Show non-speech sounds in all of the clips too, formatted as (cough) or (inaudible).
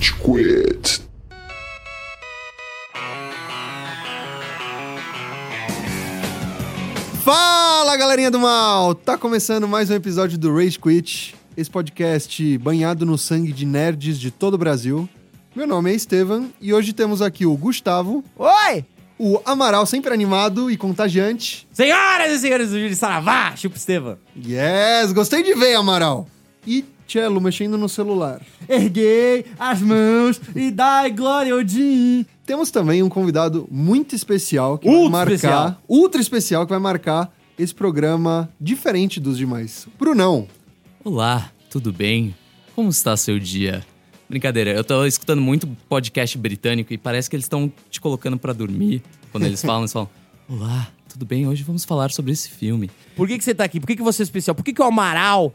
Rage Quit. Fala galerinha do mal! Tá começando mais um episódio do Rage Quit, esse podcast banhado no sangue de nerds de todo o Brasil. Meu nome é Estevam e hoje temos aqui o Gustavo, Oi! o Amaral sempre animado e contagiante. Senhoras e senhores do Júlio Saravá, Chupa Estevam. Yes, gostei de ver, Amaral. E Cello mexendo no celular. Erguei as mãos e dai glória ao Odin. Temos também um convidado muito especial que Ultra vai marcar, especial. ultra especial que vai marcar esse programa diferente dos demais. Brunão. Olá, tudo bem? Como está seu dia? Brincadeira, eu tô escutando muito podcast britânico e parece que eles estão te colocando pra dormir. Quando eles falam, eles falam: Olá, tudo bem? Hoje vamos falar sobre esse filme. Por que, que você tá aqui? Por que, que você é especial? Por que, que o Amaral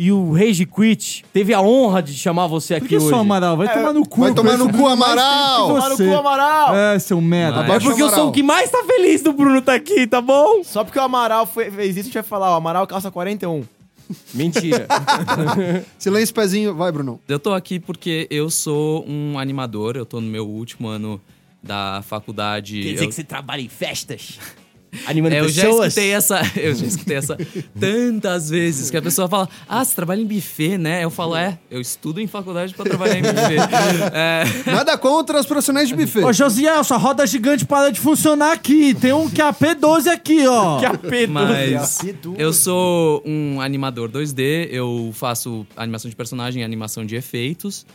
e o Rage Quit teve a honra de chamar você aqui Por que hoje? só Amaral? Vai tomar no cu. Vai tomar no cu, Amaral! que Tomar no cu, Amaral! É, seu merda. Mas- É porque eu sou o que mais tá feliz do Bruno tá aqui, tá bom? Só porque o Amaral foi- fez isso, a gente vai falar, ó, Amaral calça 41. Mentira. (laughs) Silêncio, pezinho. Vai, Brunão. Eu tô aqui porque eu sou um animador, eu tô no meu último ano da faculdade. Quer dizer eu... que você trabalha em festas? Animando É, eu já pessoas? escutei essa, (laughs) eu já escutei essa tantas vezes que a pessoa fala: "Ah, você trabalha em buffet, né?" Eu falo: "É, eu estudo em faculdade pra trabalhar em buffet." (laughs) É, Nada contra os profissionais de buffet. Ô, Josiel, sua roda gigante para de funcionar aqui. Tem um QAP12 aqui, ó. (laughs) Que AP12. Mas eu sou um animador 2D, eu faço animação de personagem e animação de efeitos.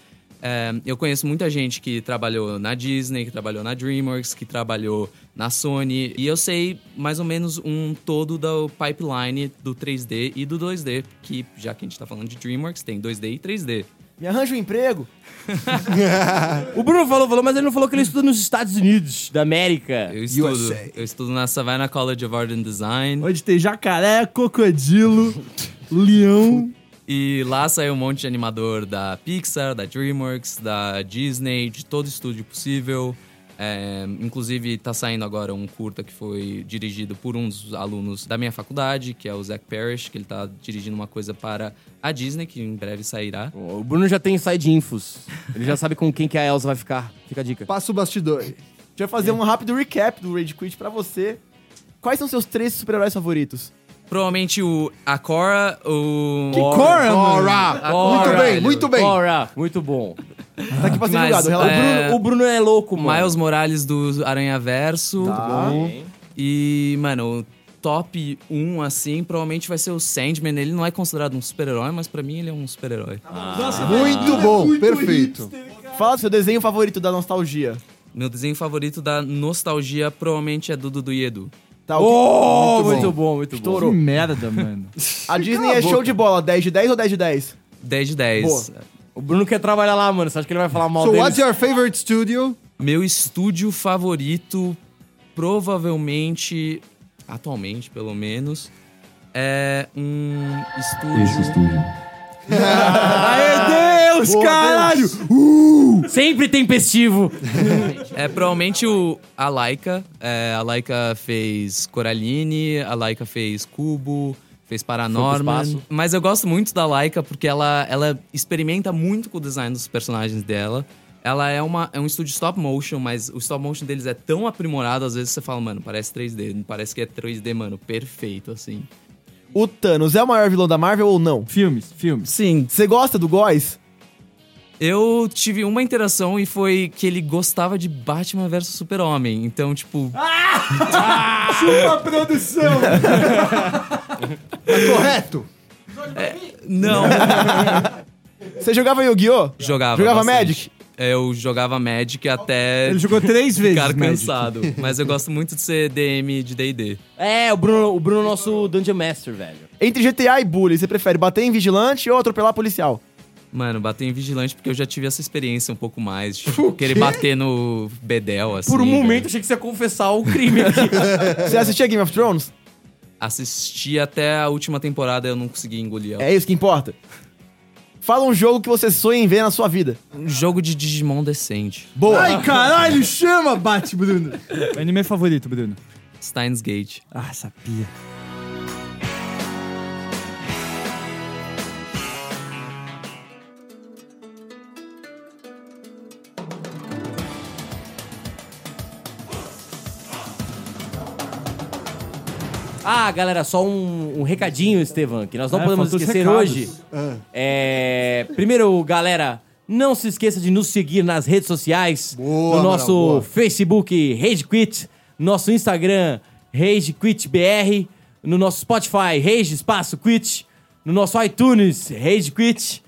É, eu conheço muita gente que trabalhou na Disney, que trabalhou na DreamWorks, que trabalhou na Sony. E eu sei mais ou menos um todo do pipeline do 3D e do 2D. Que já que a gente tá falando de DreamWorks, tem 2D e 3D. Me arranja um emprego. (laughs) O Bruno falou, falou, mas ele não falou que ele estuda nos Estados Unidos da América. Eu estudo, USA. eu estudo na Savannah College of Art and Design. Onde tem jacaré, crocodilo, (laughs) leão. E lá saiu um monte de animador da Pixar, da DreamWorks, da Disney, de todo estúdio possível. É, inclusive, tá saindo agora um curta que foi dirigido por um dos alunos da minha faculdade, que é o Zach Parrish, que ele tá dirigindo uma coisa para a Disney, que em breve sairá. O Bruno já tem side infos. Ele já sabe com quem que a Elsa vai ficar. Fica a dica. Passa o bastidor. A gente vai fazer um rápido recap do Rage Quit pra você. Quais são seus três super-heróis favoritos? Provavelmente o a Cora, o... Que Cora, mano. Ora! Muito bem, muito bem. Bora, muito bom. Tá aqui pra ser Mas, julgado. O é, Bruno, o Bruno é louco, mano. Miles Morales do Aranha Verso. Tá. E, mano, o top 1, assim, provavelmente vai ser o Sandman. Ele não é considerado um super-herói, mas pra mim ele é um super-herói. Muito bom, perfeito. Fala do seu desenho favorito da nostalgia. Meu desenho favorito da nostalgia provavelmente é do Dudu e Edu. Tá, o que- Oh, Muito muito, bom. bom, muito bom. Que Estourou. merda, mano. A Disney é show de bola. 10 de 10 ou 10 de 10? 10 de 10. Boa. O Bruno quer trabalhar lá, mano. Você acha que ele vai falar mal So, deles? what's your favorite studio? Meu estúdio favorito, provavelmente, atualmente pelo menos, é um estúdio. Aê, Deus, caralho. Sempre tempestivo. (laughs) É provavelmente o, a Laika. É, a Laika fez Coraline, a Laika fez Cubo, fez Paranorman. espaço. Mas eu gosto muito da Laika porque ela, ela experimenta muito com o design dos personagens dela. Ela é, uma, é um estúdio stop motion, mas o stop motion deles é tão aprimorado, às vezes você fala, mano, parece 3D. Não parece que é 3D, mano, perfeito, assim. O Thanos é o maior vilão da Marvel ou não? Filmes, filmes. Sim, Você gosta do Góis? eu tive uma interação e foi que ele gostava de Batman vs Super-Homem. Então, tipo, (laughs) Chupa produção. (laughs) Tá correto? não. Você jogava Yu-Gi-Oh? Jogava. Jogava bastante. Magic? Eu jogava Magic até Ele jogou três (laughs) vezes, ficar Magic. cansado. Mas eu gosto muito de ser DM de DD. É, o Bruno, o Bruno é nosso Dungeon Master, velho. Entre GTA e Bully, você prefere bater em vigilante ou atropelar policial? Mano, bater em vigilante porque eu já tive essa experiência um pouco mais. Tipo, querer bater no Bedel, assim. Por um velho. momento achei que você ia confessar o crime aqui. (laughs) Você assistia Game of Thrones? Assisti até a última temporada e eu não consegui engolir ela. É isso que importa. Fala um jogo que você sonha em ver na sua vida. Um jogo de Digimon decente. Boa. Ai, caralho, chama, bate, Bruno. Meu anime favorito, Bruno. Steins Gate. Ah, sabia. Ah, galera, só um, um recadinho, Estevam, que nós não É, podemos esquecer hoje. Ah. É, Primeiro, galera, não se esqueça de nos seguir nas redes sociais. Boa, no nosso boa. Facebook, Rage Quit. Nosso Instagram, Rage Quit BR. No nosso Spotify, Rage Espaço Quit. No nosso iTunes, Rage Quit.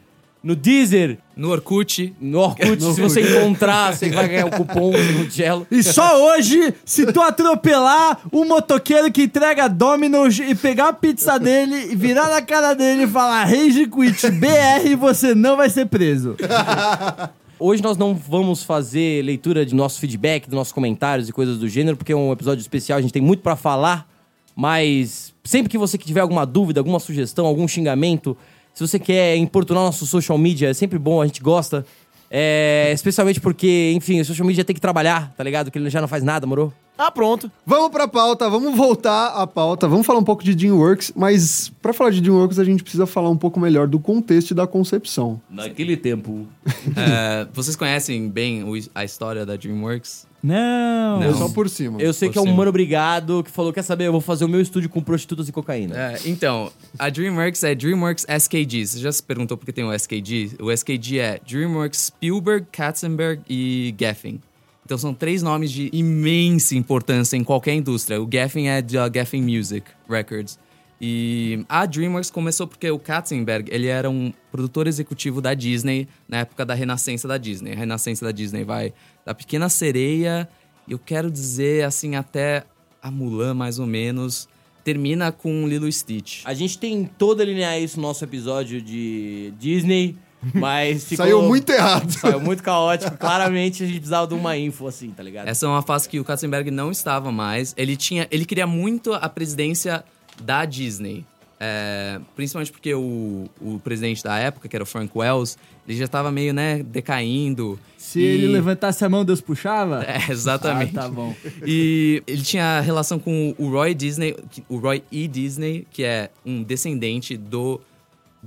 No Deezer, No Orkut, no Orkut, (laughs) se você encontrar, você vai ganhar o cupom no Cello. E só hoje, se tu atropelar um motoqueiro que entrega Domino's e pegar a pizza dele e virar na cara dele e falar Rage Quit BR, você não vai ser preso. (laughs) Hoje nós não vamos fazer leitura de nosso feedback, dos nossos comentários e coisas do gênero, porque é um episódio especial, a gente tem muito pra falar, mas sempre que você tiver alguma dúvida, alguma sugestão, algum xingamento, se você quer importunar nosso social media, é sempre bom, a gente gosta. É, especialmente porque, enfim, o social media tem que trabalhar, tá ligado? Que ele já não faz nada, moro? Ah, pronto. Vamos pra pauta, vamos voltar à pauta, vamos falar um pouco de DreamWorks, mas pra falar de DreamWorks a gente precisa falar um pouco melhor do contexto e da concepção. Naquele tempo. (laughs) é, vocês conhecem bem o- a história da DreamWorks? Não. Não. Só por cima. Eu sei Por que é um cima. mano obrigado que falou: quer saber, eu vou fazer o meu estúdio com prostitutas e cocaína. É, então, a DreamWorks é DreamWorks SKG. Você já se perguntou por que tem o SKG? O SKG é DreamWorks Spielberg, Katzenberg e Geffen. Então são três nomes de imensa importância em qualquer indústria. O Geffen é da Geffen Music Records. E a DreamWorks começou porque o Katzenberg, ele era um produtor executivo da Disney na época da renascença da Disney. A renascença da Disney vai da Pequena Sereia, eu quero dizer assim até a Mulan mais ou menos, termina com Lilo e Stitch. A gente tentou delinear isso no nosso episódio de Disney, (laughs) mas ficou... Saiu muito errado. Saiu muito caótico. Claramente a gente precisava de uma info assim, tá ligado? Essa é uma fase que o Katzenberg não estava mais. Ele tinha, ele queria muito a presidência da Disney. É, principalmente porque o, o presidente da época, que era o Frank Wells, ele já estava meio, né, decaindo. Se E- ele levantasse a mão, Deus puxava? É, exatamente. Ah, tá bom. (laughs) E ele tinha relação com o Roy Disney, que- o Roy E. Disney, que é um descendente do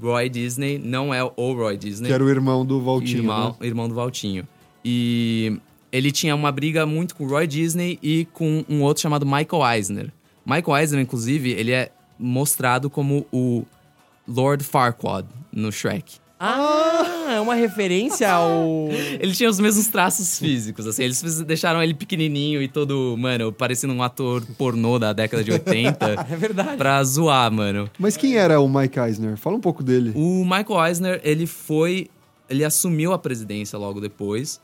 Roy Disney, não é o Roy Disney. Que era o irmão do Valtinho. irmão, né? irmão do Valtinho. E ele tinha uma briga muito com o Roy Disney e com um outro chamado Michael Eisner. Michael Eisner, inclusive, ele é mostrado como o Lord Farquaad no Shrek. Ah, é uma referência ao... Ele tinha os mesmos traços físicos, assim. Eles deixaram ele pequenininho e todo, mano, parecendo um ator pornô da década de 80. (laughs) É verdade. pra zoar, mano. Mas quem era o Mike Eisner? Fala um pouco dele. O Michael Eisner, ele foi. Ele assumiu a presidência logo depois.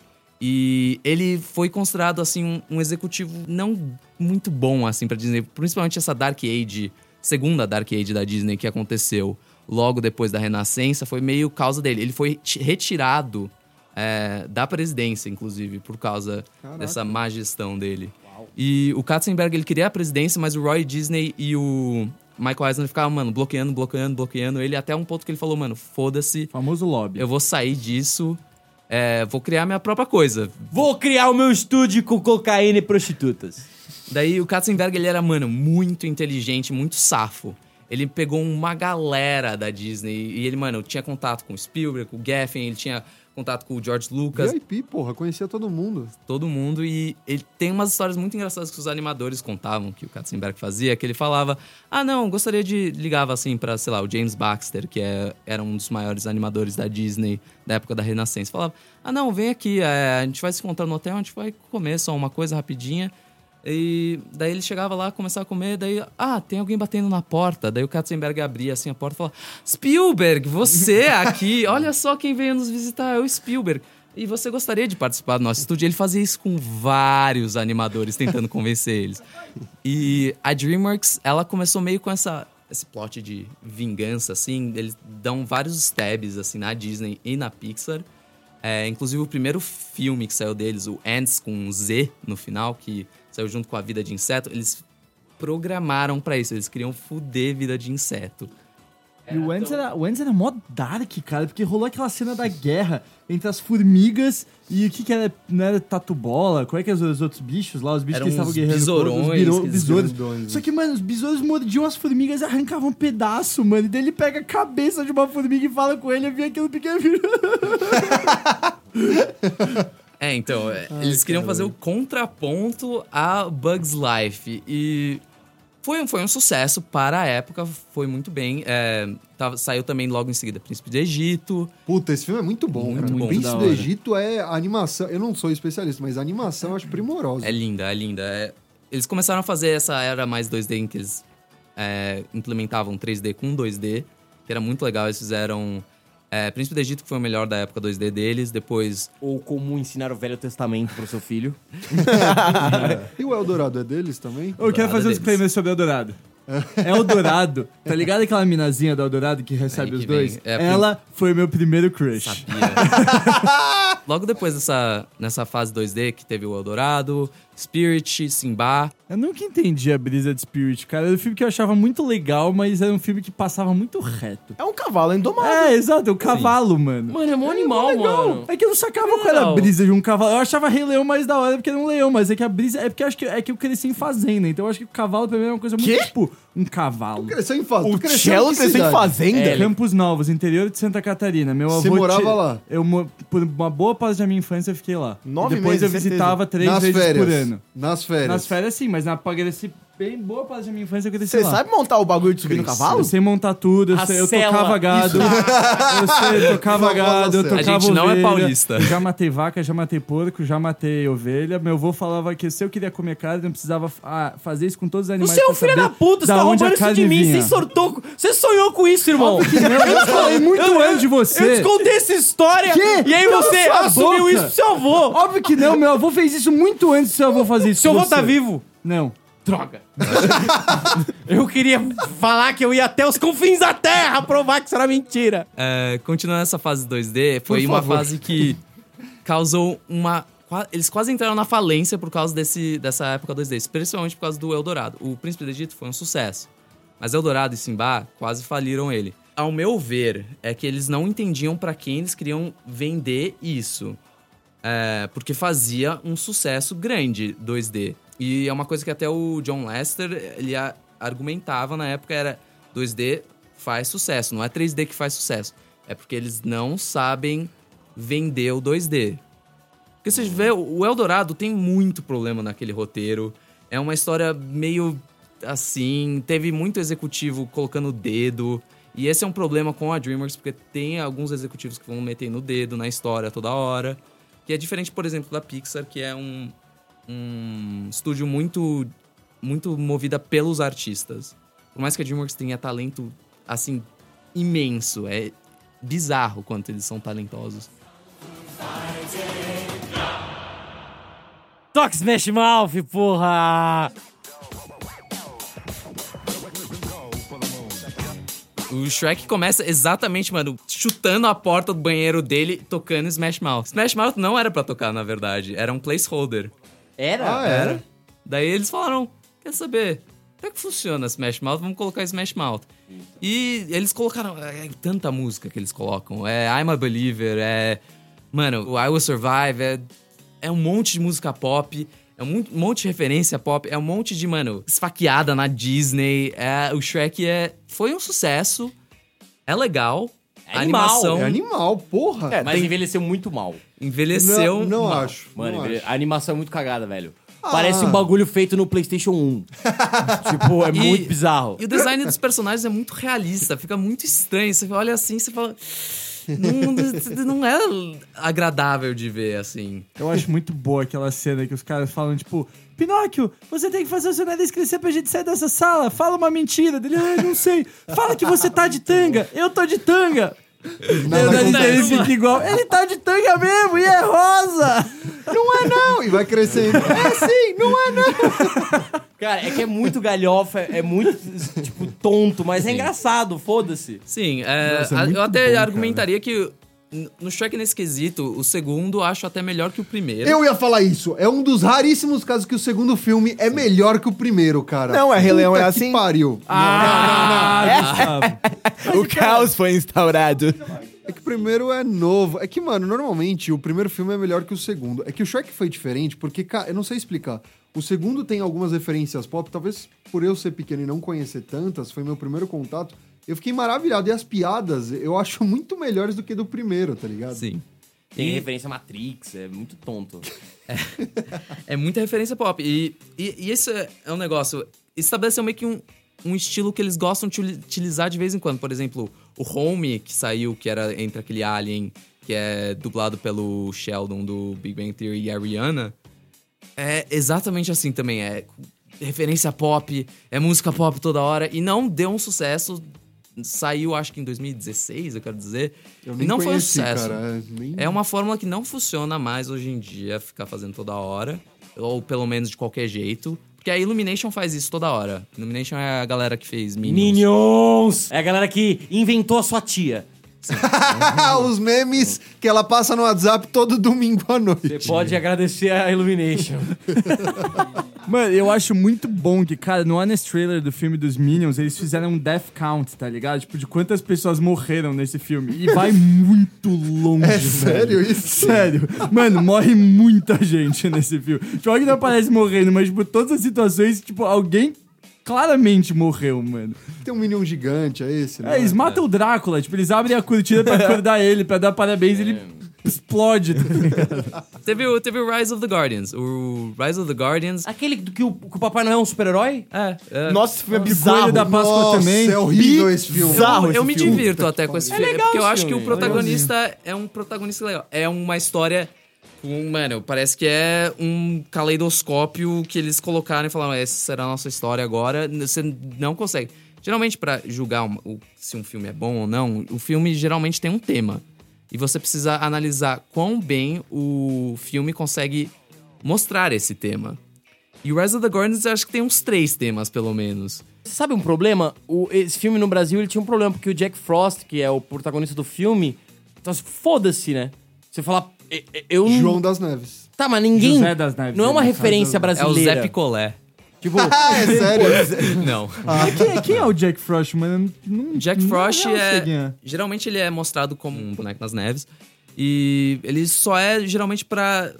E ele foi considerado, assim, um, um executivo não muito bom, assim, pra Disney. Principalmente essa Dark Age, segunda Dark Age da Disney que aconteceu logo depois da Renascença, foi meio causa dele. Ele foi ti- retirado é, da presidência, inclusive, por causa Caraca. dessa má gestão dele. E o Katzenberg, ele queria a presidência, mas o Roy Disney e o Michael Eisner ficavam, mano, bloqueando, bloqueando, bloqueando ele, até um ponto que ele falou, mano, foda-se, Famoso lobby. eu vou sair disso, é, vou criar minha própria coisa. Vou criar o meu estúdio com cocaína e prostitutas. Daí o Katzenberg, ele era, mano, muito inteligente, muito safo. Ele pegou uma galera da Disney e ele, mano, tinha contato com o Spielberg, com o Geffen, ele tinha contato com o George Lucas, VIP, porra, conhecia todo mundo. todo mundo. E ele tem umas histórias muito engraçadas que os animadores contavam, que o Katzenberg fazia, que ele falava: Ah, não, gostaria de. Ligava assim pra, sei lá, o James Baxter, que é, era um dos maiores animadores da Disney da época da Renascença. Falava: Ah, não, vem aqui, é, a gente vai se encontrar no hotel, a gente vai comer só uma coisa rapidinha. E daí ele chegava lá, começava a comer, daí, ah, tem alguém batendo na porta. Daí o Katzenberg abria assim a porta e falava: Spielberg, você aqui, (laughs) olha só quem veio nos visitar, é o Spielberg. E você gostaria de participar do nosso estúdio? Ele fazia isso com vários animadores, tentando convencer eles. E a DreamWorks, ela começou meio com essa, esse plot de vingança, assim. Eles dão vários stabs, assim, na Disney e na Pixar. É, inclusive, o primeiro filme que saiu deles, o Ants com um Z no final, que saiu junto com a Vida de Inseto, eles programaram pra isso. Eles queriam fuder vida de inseto. E o Ends era, o Ends era mó dark, cara, porque rolou aquela cena da guerra entre as formigas e o que que era? Não era tatu-bola? Qual é que eram os outros bichos lá? Os bichos Eram que estavam guerreando besourões, os biro- besouros. Só que, mano, os besouros mordiam as formigas e arrancavam um pedaço, mano. E daí ele pega a cabeça de uma formiga e fala com ele, eu vi aquilo pequeno. (laughs) É, então, é, eles queriam fazer o contraponto a Bugs Life. E Foi, um- foi um sucesso para a época, foi muito bem. É, tava- saiu também logo em seguida Príncipe do Egito. Puta, esse filme é muito bom, Muito cara. bom. O Príncipe do. Egito é animação. Eu não sou especialista, mas a animação eu acho primorosa. É linda, é linda. É- eles começaram a fazer essa era mais 2D em que eles é, implementavam 3D com 2D, que era muito legal. Eles fizeram é, Príncipe do Egito, que foi o melhor da época 2D deles. Depois, Ou como ensinar o Velho Testamento pro seu filho. (laughs) E o Eldorado é deles também? Eu quero Eldorado fazer um disclaimer sobre Eldorado. Eldorado, tá ligado aquela minazinha do Eldorado que recebe os que vem. dois? É, Ela foi meu primeiro crush. sabia. (laughs) Logo depois dessa nessa fase 2D, que teve o Eldorado, Spirit, Simba. Eu nunca entendi a brisa de Spirit, cara. Era um filme que eu achava muito legal, mas era um filme que passava muito reto. É um cavalo indomável. É, exato, é o cavalo, mano. Mano, é mó animal, mano. É que eu não sacava qual era a brisa de um cavalo. Eu achava Rei Leão mais da hora porque era um leão, mas é que a brisa. É porque eu acho que, é que eu cresci em fazenda, então eu acho que o cavalo pra mim é uma coisa muito Quê? tipo um cavalo. Cresceu em fazenda. O Cello cresceu em fazenda? É, Campos Novos, interior de Santa Catarina. Meu Você avô morava ti- lá? Eu por uma boa parte da minha infância eu fiquei lá. Nove Depois meses, eu visitava três Nas vezes férias. por ano. Nas férias. Nas férias sim, mas na cresci bem boa parte da minha infância eu cresci Você sabe montar o bagulho de subir no cavalo? Eu sei montar tudo, (laughs) eu, sei, eu tocava gado. eu sei, eu tocava gado, eu tocava A gente não é ovelha, paulista. Já matei vaca, já matei porco, já matei ovelha. Meu avô falava que se eu queria comer carne, eu precisava ah, fazer isso com todos os animais. Você é um filho da puta, você tá roubando isso de mim. vinha. Você sortou. Você sonhou com isso, irmão. Eu falei muito antes de você. Eu te contei essa história. Quê? E aí você assumiu boca. isso pro seu avô. Óbvio que não, meu avô fez isso muito antes do seu avô fazer isso. Seu avô tá vivo. Não. Droga. (laughs) eu queria falar que eu ia até os confins da terra provar que isso era mentira. É, continuando essa fase 2D, foi uma fase que causou uma. Eles quase entraram na falência por causa desse, dessa época 2D, especialmente por causa do Eldorado. O Príncipe do Egito foi um sucesso, mas Eldorado e Simba quase faliram ele. Ao meu ver, é que eles não entendiam pra quem eles queriam vender isso. É, porque fazia um sucesso grande 2D. E é uma coisa que até o John Lester ele argumentava na época era 2D faz sucesso, não é 3D que faz sucesso. É porque eles não sabem vender o 2D. Porque você vê, o Eldorado tem muito problema naquele roteiro. É uma história meio assim, teve muito executivo colocando o dedo. E esse é um problema com a DreamWorks, porque tem alguns executivos que vão meter no dedo na história toda hora. Que é diferente, por exemplo, da Pixar, que é um, um estúdio muito, muito movida pelos artistas. Por mais que a DreamWorks tenha talento, assim, imenso. É bizarro quanto eles são talentosos. Toque Smash Mouth, porra! O Shrek começa exatamente, mano, chutando a porta do banheiro dele, tocando Smash Mouth. Smash Mouth não era pra tocar, na verdade, era um placeholder. Era? Ah, era? Daí eles falaram: quer saber? Como é que funciona Smash Mouth? Vamos colocar Smash Mouth. E eles colocaram. É, tanta música que eles colocam. É I'm a Believer, é. Mano, o I Will Survive, é, é um monte de música pop. É um mon- monte de referência pop, é um monte de, mano, esfaqueada na Disney. É, o Shrek é, foi um sucesso, é legal. É animal, animação É animal, porra. É, Mas envelheceu muito mal. envelheceu. não, não mal. acho. Mano, não envelhe- acho. a animação é muito cagada, velho. Ah. Parece um bagulho feito no PlayStation 1. (laughs) tipo, é E- muito bizarro. E o design dos personagens é muito realista, fica muito estranho. Você olha assim, você fala. Não, não é agradável de ver assim. Eu acho muito boa aquela cena que os caras falam, tipo, Pinóquio, você tem que fazer o seu nariz crescer pra gente sair dessa sala. Fala uma mentira. Dele, ah, não sei. Fala que você tá de tanga. Eu tô de tanga. Nada o nariz dele fica igual. Ele tá de tanga mesmo e é rosa. Não é não! E vai crescendo. É sim, não é não! Cara, é que é muito galhofa, é muito, tipo, tonto, mas é engraçado, foda-se. Sim, é, Nossa, é eu até bom, argumentaria que n- no Shrek nesse quesito, o segundo acho até melhor que o primeiro. Eu ia falar isso. É um dos raríssimos casos que o segundo filme é melhor que o primeiro, cara. Não, é, Rei Leão é que assim? pariu. Ah, Gustavo. O caos foi instaurado. É que o primeiro é novo. É que, mano, normalmente o primeiro filme é melhor que o segundo. É que o Shrek foi diferente porque, cara, eu não sei explicar. O segundo tem algumas referências pop, talvez por eu ser pequeno e não conhecer tantas, foi meu primeiro contato. Eu fiquei maravilhado. E as piadas eu acho muito melhores do que do primeiro, tá ligado? Sim. Tem E- referência a Matrix, é muito tonto. (laughs) É muita referência pop. E, e, e esse é é um negócio. Estabeleceu meio que um, um estilo que eles gostam de utilizar de vez em quando. Por exemplo, o Home, que saiu, que era entre aquele Alien, que é dublado pelo Sheldon do Big Bang Theory e a Rihanna. É exatamente assim também. É referência pop, é música pop toda hora. E não deu um sucesso. Saiu, acho que em 2016, eu quero dizer. Eu e nem não foi um conheci, sucesso. cara. é, nem- É uma fórmula que não funciona mais hoje em dia, ficar fazendo toda hora. Ou pelo menos de qualquer jeito. Porque a Illumination faz isso toda hora. Illumination é a galera que fez Minions. Minions! É a galera que inventou a sua tia. (laughs) Os memes que ela passa no WhatsApp todo domingo à noite. Você pode agradecer a Illumination. (laughs) Mano, eu acho muito bom que, cara, no honest trailer do filme dos Minions, eles fizeram um death count, tá ligado? Tipo, de quantas pessoas morreram nesse filme. E vai muito longe, É velho. sério isso? Sério. Mano, morre muita gente nesse filme. Tipo, alguém não aparece morrendo, mas, tipo, todas as situações, tipo, alguém claramente morreu, mano. Tem um Minion gigante, é esse, né? É, eles matam o Drácula, tipo, eles abrem a cortina pra (laughs) acordar ele, pra dar parabéns, ele explode, tá (laughs) ligado? Teve, o- teve o Rise of the Guardians. O Rise of the Guardians. Aquele do que o, que o Papai Noel é um super-herói? É, é. Nossa, esse filme é Coelho bizarro. da Páscoa Nossa, também. é horrível esse filme. Bizarro eu, eu me filme. divirto até com esse filme. legal porque eu acho que o protagonista é um protagonista legal. É uma história. Com- Mano, parece que é um caleidoscópio que eles colocaram e falaram: essa será a nossa história agora. Você não consegue. Geralmente, pra julgar um- o- se um filme é bom ou não, o filme geralmente tem um tema. E você precisa analisar quão bem o filme consegue mostrar esse tema. E o Rise of the Guardians eu acho que tem uns três temas, pelo menos. Você sabe um problema? O, esse filme no Brasil ele tinha um problema, porque o Jack Frost, que é o protagonista do filme, então foda-se, né? Você fala. Eu João das Neves. Tá, mas ninguém. José das Neves, não é uma referência É o brasileira. Zé Picolé. Tipo, (laughs) Ah, é sério? Não. (laughs) Quem, quem é o Jack Frost, mano? Não- Jack não- Frost é. é. Geralmente ele é mostrado como um boneco nas neves. E ele só é geralmente pra.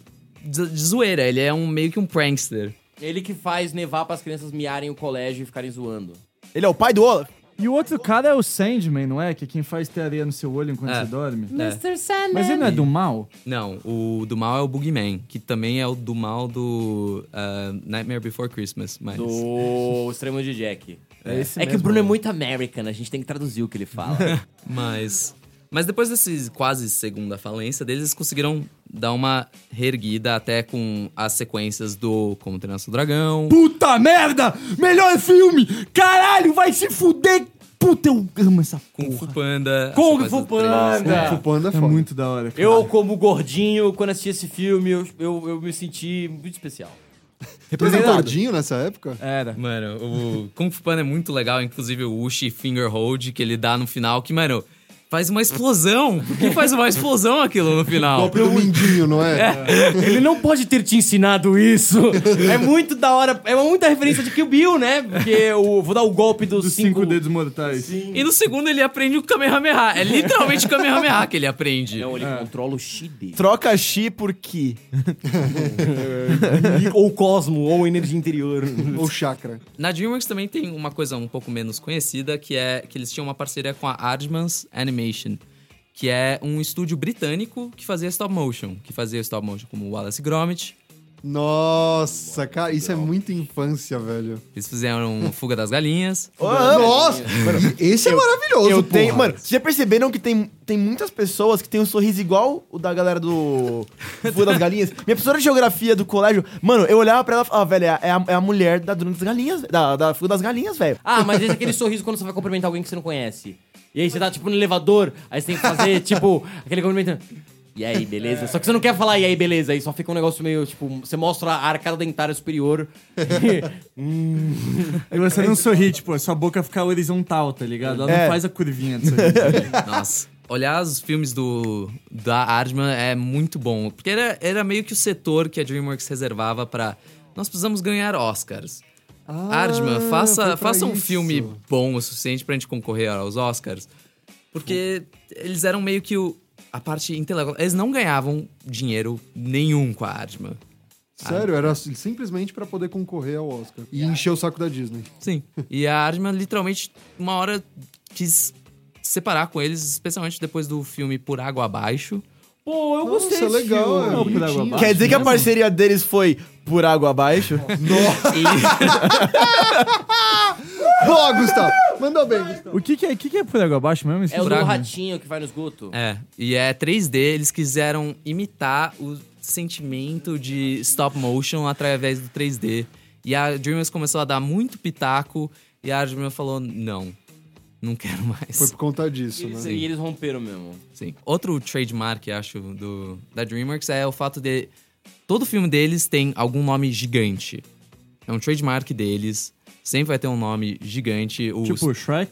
De, de zoeira. Ele é um meio que um prankster. ele que faz nevar para as crianças miarem o colégio e ficarem zoando. Ele é o pai do Olaf. E o outro cara é o Sandman, não é? Que é quem faz ter areia no seu olho enquanto É. você dorme. É. Mas ele não é do mal? Não, o do mal é o Boogeyman, que também é o do mal do ah, Nightmare Before Christmas. Mas... Do extremo de Jack. É esse É que o mesmo. Bruno é muito American, a gente tem que traduzir o que ele fala. (laughs) Mas. Mas depois desse quase segunda falência deles, eles conseguiram dar uma reerguida até com as sequências do Como Treinar Seu Dragão. Puta merda! Melhor filme! Caralho, vai se fuder! Puta, eu amo essa Kung Fu. Panda. Kung Fu. Panda! O Panda é É muito da hora, cara. Eu, como gordinho, quando assisti esse filme, eu, eu, eu me senti muito especial. (laughs) Tu era gordinho nessa época? Era. Mano, o Kung Fu Panda é muito legal, inclusive o Uchi Finger Hold que ele dá no final, que, mano, faz uma explosão. Por que faz uma explosão aquilo no final? Golpe do Mindinho, não é? Ele não pode ter te ensinado isso. É muito da hora. É muita referência de Kill Bill, né? Porque eu vou dar o golpe dos, Dos cinco, cinco dedos mortais. E no segundo ele aprende o Kamehameha. É literalmente o Kamehameha que ele aprende. Não, ele controla o chi dele. Troca chi por ki. (laughs) ou cosmo, ou energia interior. Ou chakra. Na DreamWorks também tem uma coisa um pouco menos conhecida, que é que eles tinham uma parceria com a Aardmans Animation, que é um estúdio britânico que fazia stop motion, que fazia stop motion como Wallace Gromit. Nossa, cara, isso é muita infância, velho. Eles fizeram Fuga das Galinhas. (laughs) Nossa! (laughs) Esse é maravilhoso, Eu porra. tenho. Mano, vocês já perceberam que tem, tem muitas pessoas que tem um sorriso igual o da galera do Fuga das Galinhas? (laughs) Minha professora de geografia do colégio, mano, eu olhava pra ela e falava, ah, velho, é a, é a mulher da Duna das Galinhas, da, da Fuga das Galinhas, velho. Ah, mas esse é aquele sorriso quando você vai cumprimentar alguém que você não conhece. E aí você tá, tipo, no elevador, aí você tem que fazer, (laughs) tipo, aquele cumprimento. E aí, beleza? Só que você não quer falar e aí, beleza? Aí só fica um negócio meio, tipo, você mostra a arcada dentária superior. (laughs) E você não sorri, tipo, a sua boca fica horizontal, tá ligado? Ela É. não faz a curvinha de sorrir. (laughs) Nossa. Olhar os filmes do da Aardman é muito bom, porque era, era meio que o setor que a DreamWorks reservava pra nós precisamos ganhar Oscars. Ah, Aardman, faça, faça um isso. filme bom o suficiente pra gente concorrer aos Oscars. Porque eles eram meio que o, a parte intelectual. Eles não ganhavam dinheiro nenhum com a Aardman. Sério, era simplesmente pra poder concorrer ao Oscar. E encher o saco da Disney. Sim. E a Aardman literalmente, uma hora, quis separar com eles, especialmente depois do filme Por Água Abaixo, Pô, eu Nossa, gostei desse legal, filme. é Não, por bonitinho. água abaixo. Quer dizer que a parceria deles foi por água abaixo? (laughs) Boa, (laughs) Gustavo. Mandou bem, Gustavo. O que que é, que que é por água abaixo mesmo? É o do ratinho que vai no esgoto. É, e é 3D, eles quiseram imitar o sentimento de stop motion através do 3D. E a DreamWorks começou a dar muito pitaco e a DreamWorks falou, não, não quero mais. Foi por conta disso, E eles, né? e eles romperam mesmo. Sim. Outro trademark, acho, do, da DreamWorks é o fato de todo filme deles tem algum nome gigante. É um trademark deles. Sempre vai ter um nome gigante. O Tipo, Shrek?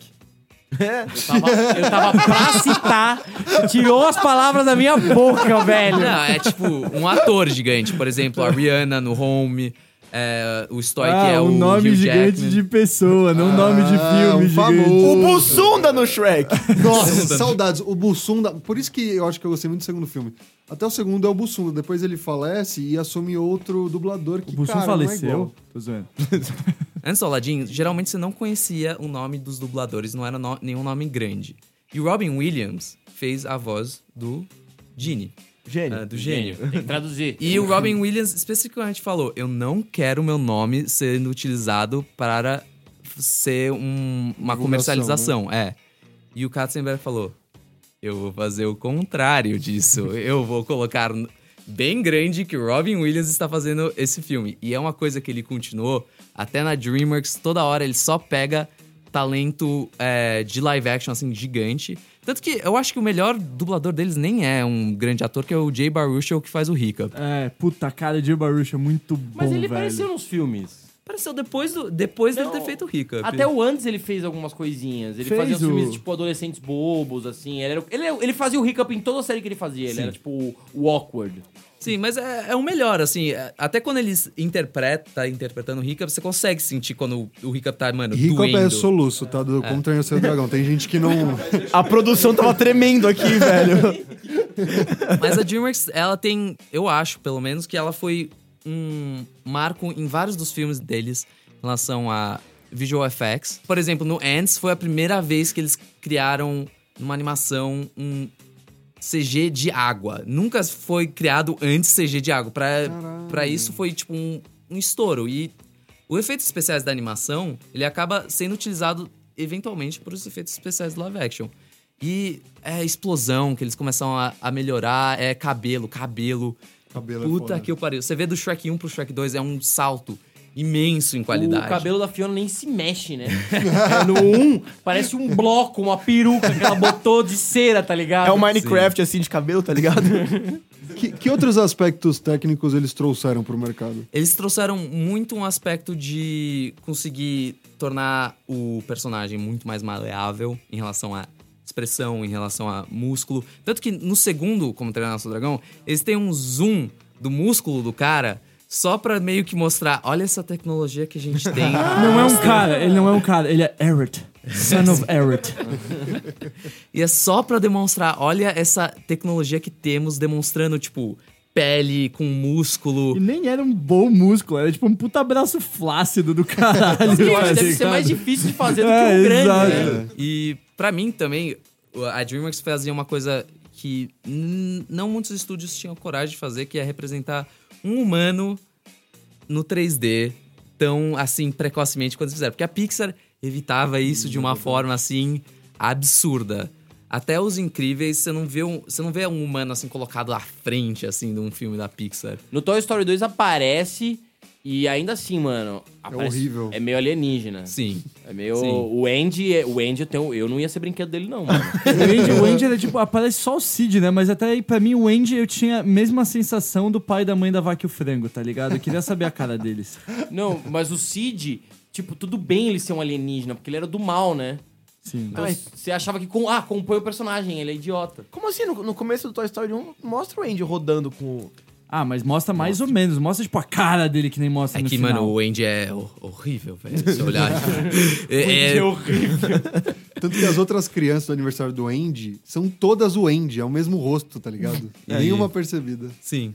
Tava- eu tava pra citar, tirou as palavras da minha boca, velho. Não, é tipo um ator gigante. Por exemplo, a Rihanna no Home. É, o que ah, é o um nome Hugh gigante Jackman. de pessoa, não um nome de Ah, filme um gigante. O Bussunda no Shrek! (laughs) Nossa, saudades. O Bussunda. Por isso que eu acho que eu gostei muito do segundo filme. Até o segundo é o Bussunda. Depois ele falece e assume outro dublador que, O não é faleceu? igual. Tô zoando. (laughs) Antes do Aladdin, geralmente você não conhecia o nome dos dubladores, não era no- nenhum nome grande. E o Robin Williams fez a voz do Genie, Gênio. ah, do gênio. Tem que traduzir. E o Robin Williams especificamente falou: Eu não quero meu nome sendo utilizado para ser um- uma Divulgação, comercialização. É. E o Katzenberg falou: Eu vou fazer o contrário disso. Eu vou colocar bem grande que o Robin Williams está fazendo esse filme. E é uma coisa que ele continuou até na DreamWorks. Toda hora ele só pega talento é, de live action, assim, gigante. Tanto que eu acho que o melhor dublador deles nem é um grande ator, que é o Jay Baruchel, que faz o Hiccup. É, puta cara de Baruch é muito bom, Mas ele velho. apareceu nos filmes. Apareceu depois, do, depois dele Não, ter feito o Hiccup. Até o antes ele fez algumas coisinhas. Ele Fez fazia uns o- filmes, tipo, adolescentes bobos, assim. Ele, era- ele, ele fazia o Hiccup em toda a série que ele fazia. Ele Sim. era, tipo, o- o awkward. Sim, mas é, é o melhor, assim. é- Até quando eles interpreta, tá interpretando o Hiccup, você consegue sentir quando o Hiccup tá, mano, Hiccup doendo. é soluço, tá? Do Como Treinar o Seu Dragão. Tem gente que não... (laughs) A produção tava tremendo aqui, (laughs) velho. Mas a DreamWorks, ela tem, eu acho, pelo menos, que ela foi um marco em vários dos filmes deles em relação a visual effects. Por exemplo, no Ants foi a primeira vez que eles criaram numa animação um CG de água. Nunca foi criado antes CG de água. Pra, pra isso foi tipo um, um estouro. E o efeitos especiais da animação, ele acaba sendo utilizado eventualmente para os efeitos especiais do live action. E é explosão que eles começam a, a melhorar, é cabelo, cabelo. Cabelo é Puta foda. que eu pariu. Você vê do Shrek 1 pro Shrek 2 é um salto imenso em qualidade. O cabelo da Fiona nem se mexe, né? (laughs) no 1, parece um bloco, uma peruca que ela botou de cera, tá ligado? É o Minecraft, assim, de cabelo, tá ligado? (laughs) Que, que outros aspectos técnicos eles trouxeram pro mercado? Eles trouxeram muito um aspecto de conseguir tornar o personagem muito mais maleável em relação à expressão, em relação a músculo. Tanto que no segundo, como treinar nosso dragão, eles têm um zoom do músculo do cara só pra meio que mostrar, olha essa tecnologia que a gente tem. (laughs) Não é um cara, ele não é um cara, ele é Eret. Son of Eret. E é só pra demonstrar, olha essa tecnologia que temos demonstrando, tipo, pele com músculo. E nem era um bom músculo, era tipo um puta braço flácido do caralho. Eu acho que tá deve ser mais difícil de fazer do que É, um grande, exato. né? E pra mim também, a DreamWorks fazia uma coisa que não muitos estúdios tinham coragem de fazer, que é representar um humano no 3D tão assim precocemente quanto eles fizeram. Porque a Pixar evitava isso de uma forma assim absurda. Até os incríveis, você não vê um, você não vê um humano assim colocado à frente assim de um filme da Pixar. No Toy Story 2 aparece e ainda assim, mano, aparece- horrível. É meio alienígena. Sim. É meio Sim. o Andy, é- o Andy eu tenho, eu não ia ser brinquedo dele não, mano. (laughs) O Andy, o Andy era tipo, aparece só o Cid, né? Mas até aí, pra mim, o Andy eu tinha a mesma sensação do pai e da mãe da vaca e o frango, tá ligado? Eu queria saber a cara deles. (laughs) não, mas o Sid, tipo, tudo bem ele ser um alienígena, porque ele era do mal, né? Sim. Então você achava que com, ah, compõe o personagem, ele é idiota. Como assim? No, no começo do Toy Story 1, mostra o Andy rodando com o... Ah, mas mostra mais ou menos. Mostra, tipo, a cara dele que nem mostra É no que, final. mano, o Andy é hor- horrível, velho. Se olhar. (laughs) (laughs) é, é- horrível. (laughs) Tanto que as outras crianças do aniversário do Andy são todas o Andy, é o mesmo rosto, tá ligado? É. Nenhuma percebida. Sim.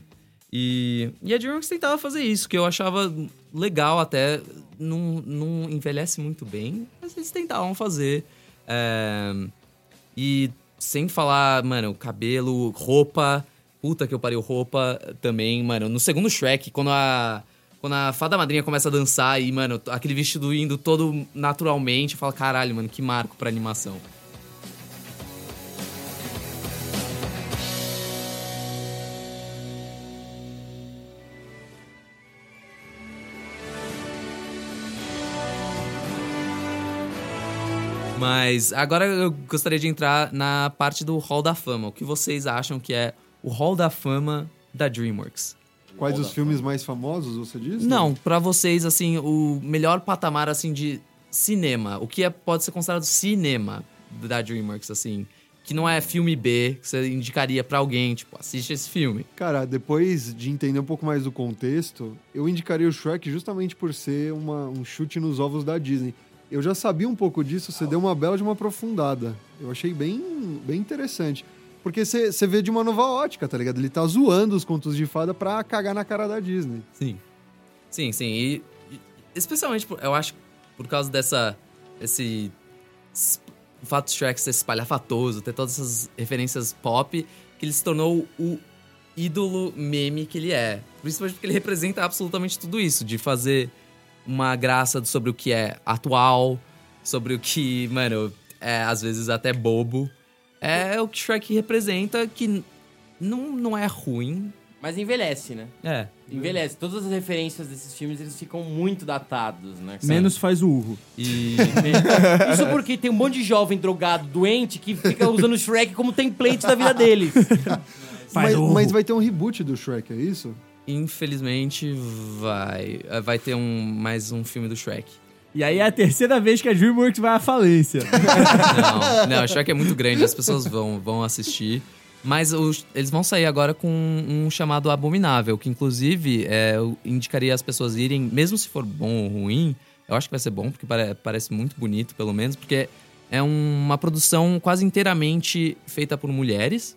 E, e a DreamWorks tentava fazer isso, que eu achava legal até. Não, não envelhece muito bem, mas eles tentavam fazer. É, e sem falar, mano, cabelo, roupa. Puta que eu pariu, roupa também, mano. No segundo Shrek, quando a. Quando a fada madrinha começa a dançar e, mano, aquele vestido indo todo naturalmente, eu falo, caralho, mano, que marco pra animação. Mas agora eu gostaria de entrar na parte do Hall da Fama. O que vocês acham que é o Hall da Fama da DreamWorks? Quais os filmes mais famosos, você diz? Não, pra vocês, assim, o melhor patamar, assim, de cinema. O que é- pode ser considerado cinema da DreamWorks, assim. Que não é filme B, que você indicaria pra alguém, tipo, assiste esse filme. Cara, depois de entender um pouco mais do contexto, eu indicaria o Shrek justamente por ser uma- um chute nos ovos da Disney. Eu já sabia um pouco disso, você deu uma bela de uma aprofundada. Eu achei bem, bem interessante. Porque você vê de uma nova ótica, tá ligado? Ele tá zoando os contos de fada pra cagar na cara da Disney. Sim. Sim, sim. E, especialmente, eu acho, por causa dessa. Esse. O fato de Shrek ser espalhafatoso, ter todas essas referências pop, que ele se tornou o ídolo meme que ele é. Principalmente porque ele representa absolutamente tudo isso, de fazer uma graça sobre o que é atual, sobre o que, mano, é às vezes até bobo. É o que Shrek representa, que não, não é ruim. Mas envelhece, né? É. Envelhece. Todas as referências desses filmes, eles ficam muito datados, né? Menos faz o urro. E. Isso porque tem um monte de jovem drogado, doente, que fica usando o Shrek como template da vida deles. (laughs) Mas, mas vai ter um reboot do Shrek, é isso? Infelizmente, vai. Vai ter um, mais um filme do Shrek. E aí é a terceira vez que a DreamWorks vai à falência. (laughs) Não, não, o Shrek é muito grande, as pessoas vão, vão assistir. Mas os- eles vão sair agora com um chamado Abominável, que inclusive é, eu indicaria as pessoas irem, mesmo se for bom ou ruim, eu acho que vai ser bom, porque pare- parece muito bonito, pelo menos, porque é uma produção quase inteiramente feita por mulheres.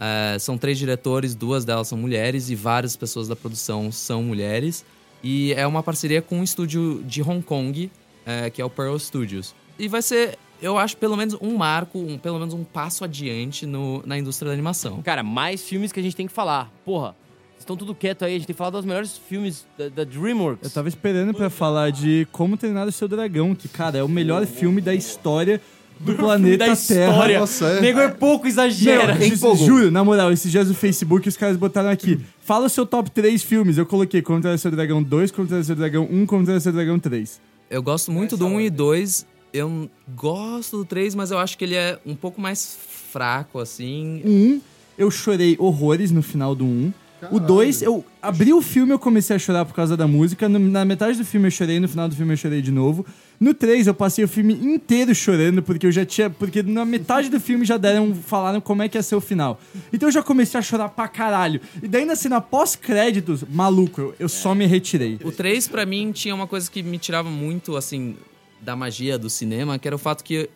É, são três diretores, duas delas são mulheres e várias pessoas da produção são mulheres. E é uma parceria com um estúdio de Hong Kong, é, que é o Pearl Studios. E vai ser, eu acho, pelo menos um marco, um- pelo menos um passo adiante no- na indústria da animação. Cara, mais filmes que a gente tem que falar. Porra, vocês estão tudo quieto aí, a gente tem que falar dos melhores filmes da, da DreamWorks. Eu tava esperando pra falar de Como Treinar o Seu Dragão, que, cara, é o melhor filme da história do planeta da Terra. história. Nossa, é. Nego é pouco exagera. Não, ju- juro, na moral, esses dias no Facebook os caras botaram aqui. Fala o seu top 3 filmes. Eu coloquei Treinar o Seu Dragão 2, Como Treinar o Seu Dragão 1, Como Treinar o Seu Dragão 3. Eu gosto muito do 1 e 2. Eu gosto do 3, mas eu acho que ele é um pouco mais fraco, assim. O 1, eu chorei horrores no final do 1. O 2, eu abri o filme eu comecei a chorar por causa da música. No- na metade do filme eu chorei, no final do filme eu chorei de novo. No 3, eu passei o filme inteiro chorando, porque eu já tinha. Porque na metade do filme já deram. falaram como é que ia ser o final. Então eu já comecei a chorar pra caralho. E daí na cena pós-créditos, maluco, eu, eu só me retirei. O 3, pra mim, tinha uma coisa que me tirava muito, assim, da magia do cinema, que era o fato que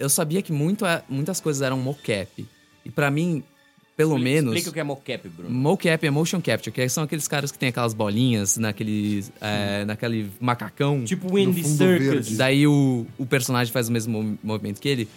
eu sabia que muito, é- muitas coisas eram mocap. E pra mim, pelo menos... Explica o que é mocap, Bruno. Mocap é motion capture, que são aqueles caras que tem aquelas bolinhas naquele, é, naquele macacão. Tipo fundo Circus. Daí o, o personagem faz o mesmo mov- movimento que ele.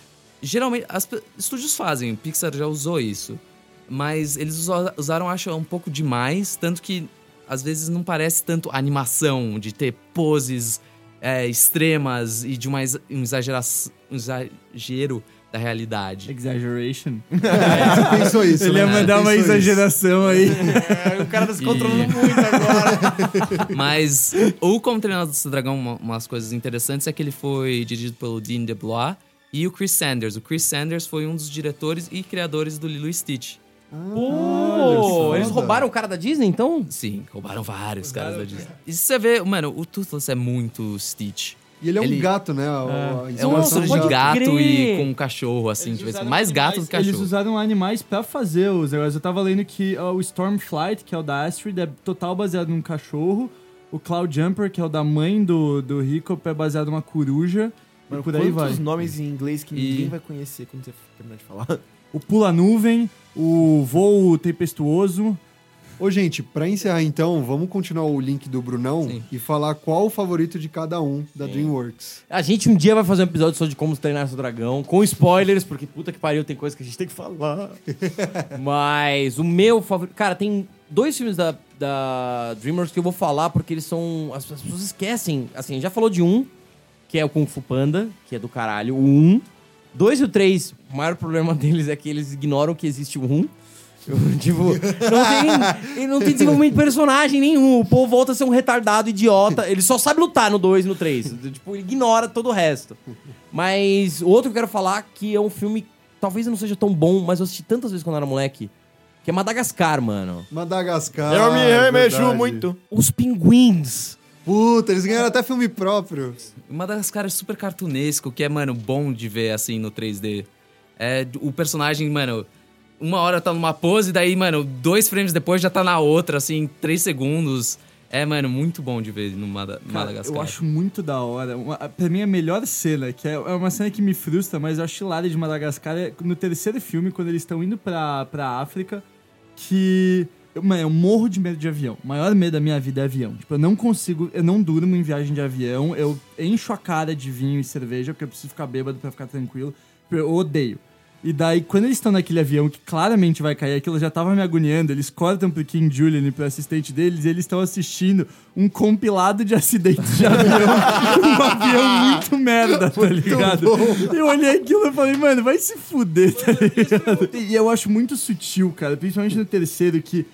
Geralmente, as estúdios fazem, Pixar já usou isso. Mas eles usa- usaram, acho, um pouco demais, tanto que às vezes não parece tanto animação, de ter poses é, extremas e de uma exa- um, exagera- um exagero da realidade. Exaggeration. (laughs) Você pensou isso, Ele né? ia mandar uma pensou isso. exageração aí. o cara tá se controlando E- muito agora. (laughs) Mas o Como Treinar o Seu Dragão, uma- umas coisas interessantes é que ele foi dirigido pelo Dean DeBlois e o Chris Sanders. O Chris Sanders foi um dos diretores e criadores do Lilo e Stitch. Pô, eles roubaram o cara da Disney, então? Sim, roubaram vários caras da Disney. E se você vê, mano, o Toothless é muito Stitch. E ele é um Ele- gato, né? A É uma mistura de gato crer. e com um cachorro, assim, de vez em quando. Mais gato do que Eles cachorro. usaram animais pra fazer os negócios. Eu tava lendo que ó, o Stormflight, que é o da Astrid, é total baseado num cachorro. O Cloud Jumper, que é o da mãe do, do Hiccup, é baseado numa coruja. Mano, e por aí vai. quantos nomes em inglês que E- ninguém vai conhecer quando você terminar de falar? O Pula Nuvem, o Voo Tempestuoso. Ô, gente, pra encerrar então, vamos continuar o link do Brunão Sim. e falar qual o favorito de cada um da DreamWorks. A gente um dia vai fazer um episódio só de como treinar seu dragão, com spoilers, porque puta que pariu, tem coisa que a gente tem que falar. (laughs) Mas o meu favorito. Cara, tem dois filmes da, da DreamWorks que eu vou falar porque eles são. As, as pessoas esquecem. Assim, já falou de um, que é o Kung Fu Panda, que é do caralho. O 1. Dois e o três, o maior (laughs) problema deles é que eles ignoram que existe o 1. (laughs) Tipo, não tem, não tem desenvolvimento de personagem nenhum. O povo volta a ser um retardado idiota. Ele só sabe lutar no 2 e no 3. Tipo, ele ignora todo o resto. Mas o outro que eu quero falar, que é um filme, talvez não seja tão bom, mas eu assisti tantas vezes quando eu era moleque, que é Madagascar, mano. Madagascar. Eu me remejo verdade. muito. Os pinguins. Puta, eles ganharam até filme próprio. O Madagascar é super cartunesco, que é, mano, bom de ver assim no 3D. É, o personagem, mano, uma hora tá numa pose, daí, mano, dois frames depois já tá na outra, assim, em três segundos. É, mano, muito bom de ver no Cara, Madagascar. eu acho muito da hora. Uma, pra mim, a melhor cena, que é, é uma cena que me frustra, mas eu acho hilária de Madagascar, é no terceiro filme, quando eles estão indo pra, pra África, que... eu- Mano, eu morro de medo de avião. O maior medo da minha vida é avião. Tipo, eu não consigo... Eu não durmo em viagem de avião. Eu encho a cara de vinho e cerveja, porque eu preciso ficar bêbado pra ficar tranquilo. Eu odeio. E daí, quando eles estão naquele avião que claramente vai cair, aquilo já tava me agoniando, eles cortam pro King Julian e pro assistente deles e eles estão assistindo um compilado de acidentes de avião. (laughs) um avião muito merda, tá ligado? Eu olhei aquilo e falei, mano, vai se fuder, tá ligado? E eu acho muito sutil, cara, principalmente no terceiro, que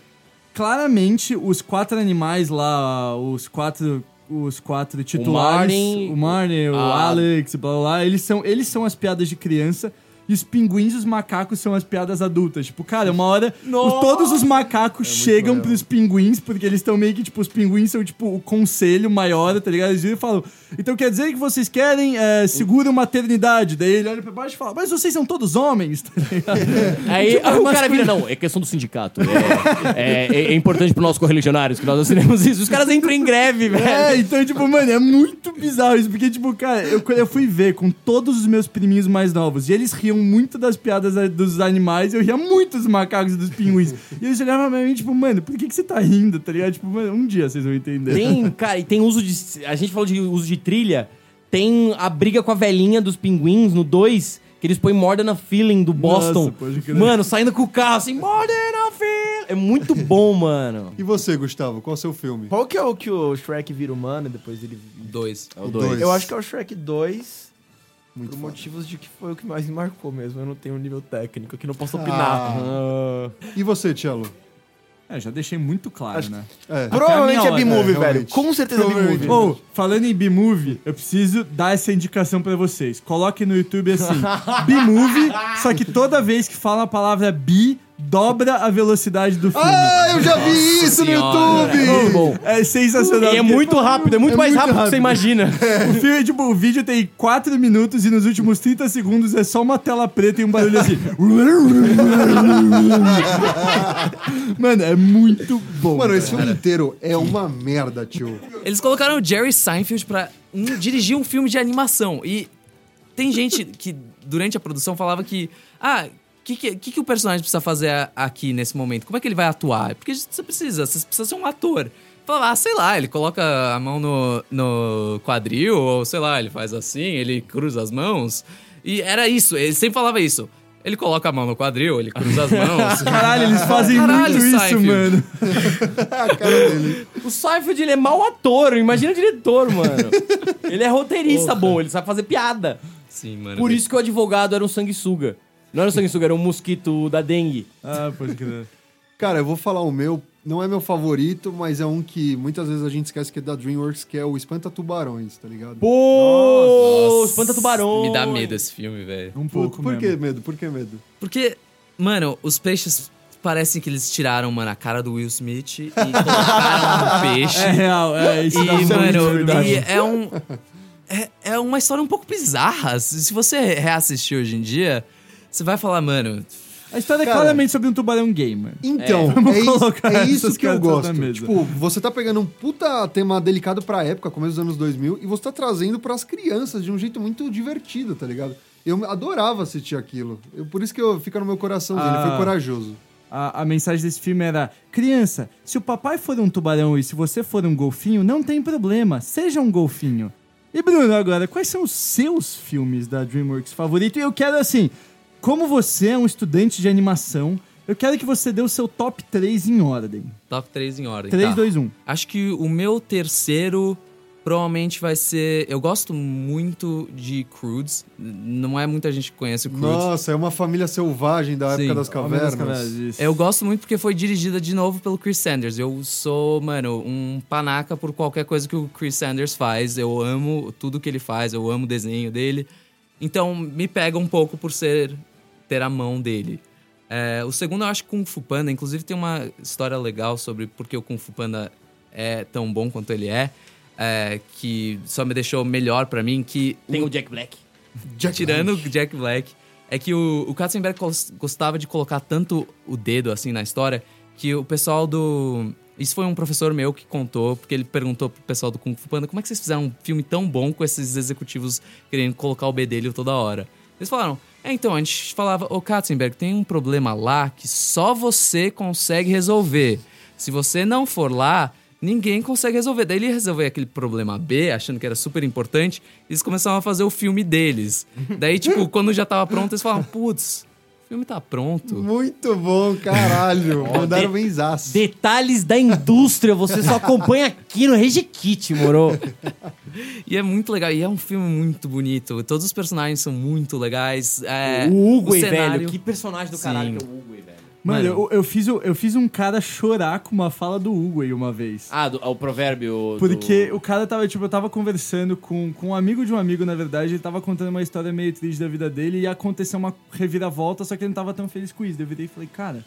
claramente os quatro animais lá, os quatro. Os quatro titulares, Martin, o Martin, o a- Alex, blá blá blá, eles são, eles são as piadas de criança e os pinguins e os macacos são as piadas adultas. Tipo, cara, uma hora os- todos os macacos chegam legal. pros pinguins, porque eles estão meio que, tipo, os pinguins são, tipo, o conselho maior, tá ligado? Eles viram e falam, então quer dizer que vocês querem é, seguro maternidade? Daí ele olha pra baixo e fala, mas vocês são todos homens, (laughs) tá ligado? Aí Tipo, o cara vira, não, é questão do sindicato. É, é, é- é importante para nós correligionários que nós assinemos isso. Os caras entram em greve, (laughs) velho. É, então, tipo, mano, é muito bizarro isso, porque, tipo, cara, eu, eu fui ver com todos os meus priminhos mais novos, e eles riam muito das piadas dos animais, eu ria muito dos macacos e dos pinguins. (laughs) e eles olhavam pra mim, tipo, mano, por que, que você tá rindo, tá ligado? Tipo, mano, um dia vocês vão entender. Tem, (laughs) cara, e tem uso de. A gente falou de uso de trilha. Tem a briga com a velhinha dos pinguins no 2, que eles põem More Than a Feeling do Boston. Nossa, pode crer. mano, saindo com o carro assim, More Than a Feeling. É muito bom, (laughs) mano. E você, Gustavo, qual é o seu filme? Qual que é o que o Shrek vira humano e depois ele... Dois. É o dois. dois. Eu acho que é o Shrek 2, Muito por foda. motivos de que foi o que mais me marcou mesmo. Eu não tenho um nível técnico que não posso opinar. Ah. E você, Tchelo? É, já deixei muito claro, Acho- né? É. Provavelmente é B-Movie, é, velho. Com certeza é. B-Movie. Ou, falando em B-Movie, eu preciso dar essa indicação pra vocês. Coloque no YouTube assim, (laughs) B-Movie, só que toda vez que fala a palavra bi, dobra a velocidade do filme. Ah, eu já vi isso no senhora. YouTube! Muito bom. É sensacional. E é muito rápido, é muito É mais muito rápido, do que rápido. você imagina. O filme, tipo, o vídeo tem 4 minutos e nos últimos 30 segundos é só uma tela preta e um barulho assim. (laughs) Mano, é muito bom. Mano, esse filme inteiro é uma merda, tio. Eles colocaram o Jerry Seinfeld pra dirigir um filme de animação. E tem gente que, durante a produção, falava que. Ah, que, que, que, o personagem precisa fazer aqui nesse momento? Como é que ele vai atuar? Porque você precisa, você precisa ser um ator. Falava, ah, sei lá, ele coloca a mão no, no quadril, ou sei lá, ele faz assim, ele cruza as mãos. E era isso, ele sempre falava isso. Ele coloca a mão no quadril, ele cruza as mãos. (laughs) Caralho, eles fazem Caralho, muito isso, mano. (laughs) A cara dele. O Seinfeld, ele é mau ator. Imagina o diretor, mano. Ele é roteirista bom, ele sabe fazer piada. Sim, mano. Por isso que o advogado era um sanguessuga. Não era um sanguessuga, era um mosquito da dengue. Ah, pode crer. Cara, eu vou falar o meu. Não é meu favorito, mas é um que muitas vezes a gente esquece que é da DreamWorks, que é o Espanta Tubarões, tá ligado? Pô, Nossa, espanta tubarão. Me dá medo esse filme, velho. Um Por, pouco por que mesmo. medo? Por que medo? Porque, mano, os peixes parecem que eles tiraram, mano, a cara do Will Smith e colocaram no (laughs) peixe. É real, é isso. e, mano, e é um. É, é uma história um pouco bizarra. Se se você reassistir hoje em dia, você vai falar, mano. A história é Cara- claramente sobre um tubarão gamer. Então, é, (laughs) isso, colocar é isso essas que eu gosto. Tipo, você tá pegando um puta tema delicado pra época, começo dos anos 2000, e você tá trazendo pras crianças de um jeito muito divertido, tá ligado? Eu adorava assistir aquilo. Eu- por isso que eu, fica no meu coraçãozinho, ele Ah. foi corajoso. A, a mensagem desse filme era: criança, se o papai for um tubarão e se você for um golfinho, não tem problema, seja um golfinho. E Bruno, agora, quais são os seus filmes da DreamWorks favorito? E eu quero assim, como você é um estudante de animação, eu quero que você dê o seu top 3 em ordem. Top 3 em ordem. 3, tá. 2, 1. Acho que o meu terceiro provavelmente vai ser. Eu gosto muito de Crudes. Não é muita gente que conhece o Crudes. Nossa, é uma família selvagem da Sim. época das cavernas. Eu gosto muito porque foi dirigida de novo pelo Chris Sanders. Eu sou, mano, um panaca por qualquer coisa que o Chris Sanders faz. Eu amo tudo que ele faz, eu amo o desenho dele. Então me pega um pouco por ser ter a mão dele. É, o segundo eu acho Kung Fu Panda. Inclusive tem uma história legal sobre por que o Kung Fu Panda é tão bom quanto ele é. é, que só me deixou melhor pra mim. Que Tem o Jack Black. (laughs) tirando o Jack Black, é que o, o Katzenberg gos- gostava de colocar tanto o dedo assim na história que o pessoal do. Isso foi um professor meu que contou, porque ele perguntou pro pessoal do Kung Fu Panda como é que vocês fizeram um filme tão bom com esses executivos querendo colocar o bedelho toda hora. Eles falaram, é então, a gente falava, ô Katzenberg, tem um problema lá que só você consegue resolver. Se você não for lá, ninguém consegue resolver. Daí ele resolveu aquele problema B, achando que era super importante, e eles começaram a fazer o filme deles. (laughs) Daí, tipo, quando já tava pronto, eles falaram, putz, o filme tá pronto. Muito bom, caralho. (laughs) Mandaram de- benzaço. Detalhes da indústria, você só acompanha aqui no Regikit, moro? (laughs) E é muito legal, e é um filme muito bonito. Todos os personagens são muito legais. É, o Hugo, o velho. cenário- Que personagem do caralho Sim. que é o Hugo, velho. Mano, Mano. eu, eu, fiz, eu fiz um cara chorar com uma fala do Hugo aí uma vez. Ah, do- o provérbio. do- Porque o cara tava, tipo, eu tava conversando com, com um amigo de um amigo, na verdade, ele tava contando uma história meio triste da vida dele e aconteceu uma reviravolta, só que ele não tava tão feliz com isso. Eu virei e falei, cara,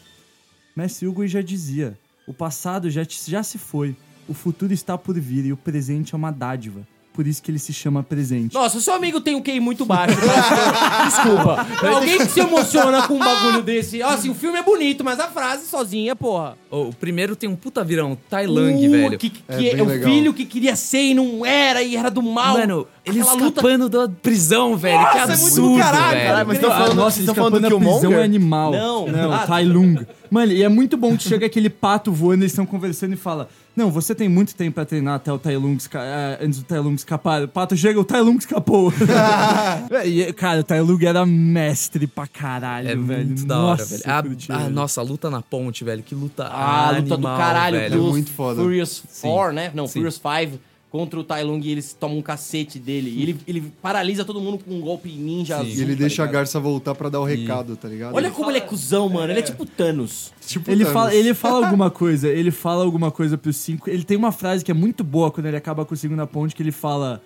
Messi Hugo já dizia, o passado já, te- já se foi, o futuro está por vir e o presente é uma dádiva. Por isso que ele se chama presente. Nossa, o seu amigo tem um QI muito baixo. tá? (laughs) Desculpa. Alguém que se emociona com um bagulho desse. Assim, o filme é bonito, mas a frase sozinha, porra. O, o primeiro tem um puta virão, Tai Lang, Uh, velho. Que, que É é, o legal. filho que queria ser e não era, e era do mal. Mano, ele Aquela luta escapando da prisão, velho. que Nossa, é muito absurdo, do caralho, velho. Caralho, mas estão Ah, falando, nossa, vocês estão falando do escapando da prisão é Killmonger? Não. animal. Não, Ah, Tai Lung. Mano, e é muito bom que chega aquele pato voando, eles estão conversando e fala: Não, você tem muito tempo pra treinar até o Tai Lung ah, antes do Tai Lung escapar. O pato chega, o Tai Lung escapou. (laughs) e, cara, o Tai Lung era mestre pra caralho, É velho. muito da hora, Nossa, velho. A, curti, a- velho. nossa, a luta na ponte, velho. Que luta Ah, a luta do caralho velho. É muito foda. Furious 4, né? Não, Sim. Furious 5 contra o Tai Lung e eles tomam um cacete dele. E ele, ele paralisa todo mundo com um golpe ninja Sim. azul. E ele tá deixa a ligado? garça voltar pra dar o recado, tá ligado? Olha como ele é cuzão, mano. Ele é tipo Thanos. tipo Ele Thanos. fala, ele fala (laughs) alguma coisa, ele fala alguma coisa pros cinco. Ele tem uma frase que é muito boa quando ele acaba com o segundo ponte, que ele fala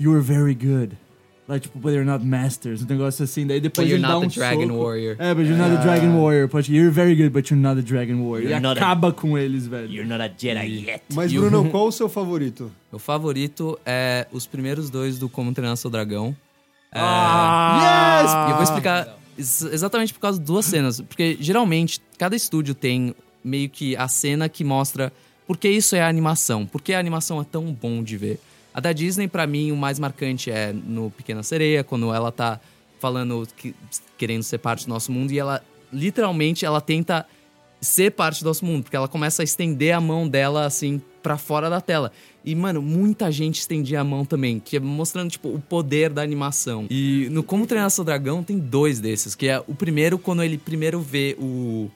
You're very good. Like, tipo, but you're not masters. Um negócio assim. Daí depois But you're ele dá not um Dragon soco. Warrior. É, but you're not a Dragon Warrior. Pode, you're very good, but you're not a Dragon Warrior. You're e not a- acaba com eles, velho. You're not a Jedi yet. Mas, o- Bruno, (laughs) qual o seu favorito? Meu favorito é os primeiros dois do Como Treinar Seu Dragão. É, Ah! E eu vou explicar ex- exatamente por causa de duas cenas. Porque geralmente cada estúdio tem meio que a cena que mostra por que isso é a animação. Por que a animação é tão bom de ver. A da Disney, pra mim, o mais marcante é no Pequena Sereia, quando ela tá falando que querendo ser parte do nosso mundo e ela literalmente ela tenta ser parte do nosso mundo, porque ela começa a estender a mão dela assim pra fora da tela. E mano, muita gente estendia a mão também, que é mostrando tipo o poder da animação. E no Como Treinar Seu Dragão tem dois desses, que é o primeiro quando ele primeiro vê o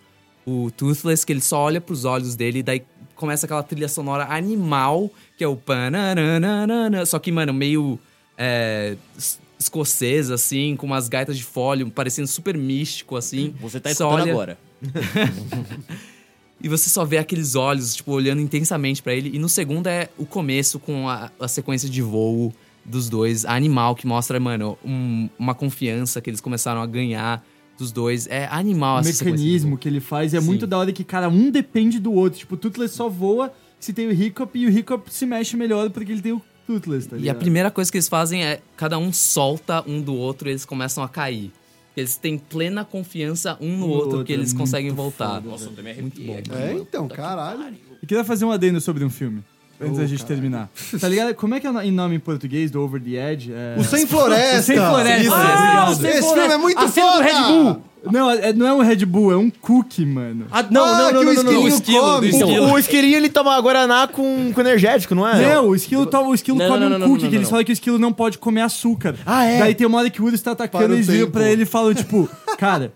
o Toothless, que ele só olha pros olhos dele e daí começa aquela trilha sonora animal, que é o pananana, só que mano, meio é, es- escocesa assim, com umas gaitas de fólio, parecendo super místico assim. Você tá escutando olha- agora. (laughs) e você só vê aqueles olhos, tipo, olhando intensamente pra ele. E no segundo é o começo com a, a sequência de voo dos dois, a animal, que mostra, mano, um- uma confiança que eles começaram a ganhar dos dois. É animal O sequência de mecanismo voo. que ele faz é Sim. muito da hora que, cara, um depende do outro. Tipo, o Toothless só voa se tem o Hiccup e o Hiccup se mexe melhor porque ele tem o Toothless, tá E a ligado? primeira coisa que eles fazem é cada um solta um do outro e eles começam a cair. Eles têm plena confiança um no no outro, outro, que é eles muito conseguem voltar. foda, Nossa, eu também Muito bom. arrepiei É, mano. então, Puta que caralho. Eu queria fazer um adendo sobre um filme. Antes da gente terminar. Tá ligado? Como é que é o nome em português do Over the Edge? É... O Sem Floresta. (laughs) O Sem Floresta. Isso. Ah, Esse Sem Esse Floresta. filme é muito A cena do foda. Red Bull. Não, é- não é um Red Bull, é um cookie, mano. Ah, não, Ah, não, que não, o não, O esquilo, come. O, o esquilinho ele toma Guaraná com, com energético, não é? Não, o esquilo, toma, o esquilo Não, come não, um cookie, não, que eles falam que o esquilo não pode comer açúcar. Ah, é? Daí tem uma hora que o Urus tá atacando Para o e eles viram pra ele e falam, tipo, cara,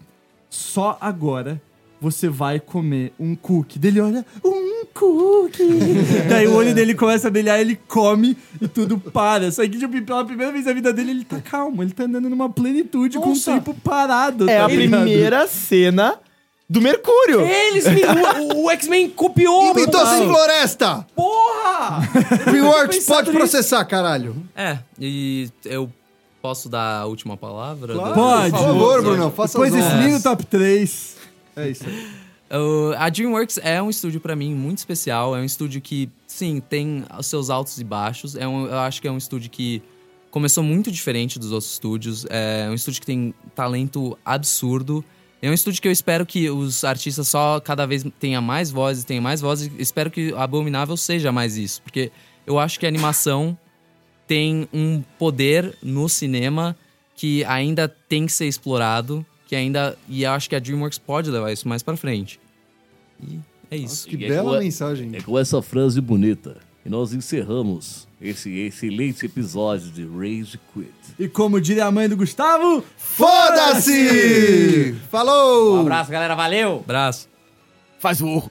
só agora você vai comer um cookie. Dele olha, um cookie. (laughs) Daí o olho dele começa a brilhar, ele come e tudo para. Só que, tipo, pela primeira vez na vida dele, ele tá calmo, ele tá andando numa plenitude com o Nossa. tempo parado. É tá a ligado? primeira cena do Mercúrio. Eles, o, o X-Men copiou, mano. Sem Floresta. Porra! Reworks, pode nisso. processar, caralho. É, e eu posso dar a última palavra? Claro. Pode. Por favor, Bruno, faça desse honras. lindo top 3. É isso. Uh, (laughs) a DreamWorks é um estúdio pra mim muito especial. É um estúdio que, sim, tem os seus altos e baixos. É um, eu acho que é um estúdio que começou muito diferente dos outros estúdios. É um estúdio que tem talento absurdo. É um estúdio que eu espero que os artistas só cada vez tenham mais vozes, tenham mais vozes. Espero que Abominável seja mais isso, porque eu acho que a animação tem um poder no cinema que ainda tem que ser explorado, que ainda e acho que a DreamWorks pode levar isso mais pra frente. E é isso. Que E é bela com- mensagem. É com essa frase bonita que nós encerramos esse excelente episódio de Rage Quit. E como diria a mãe do Gustavo, Foda-se! Falou! Um abraço, galera. Valeu! Abraço. Faz o.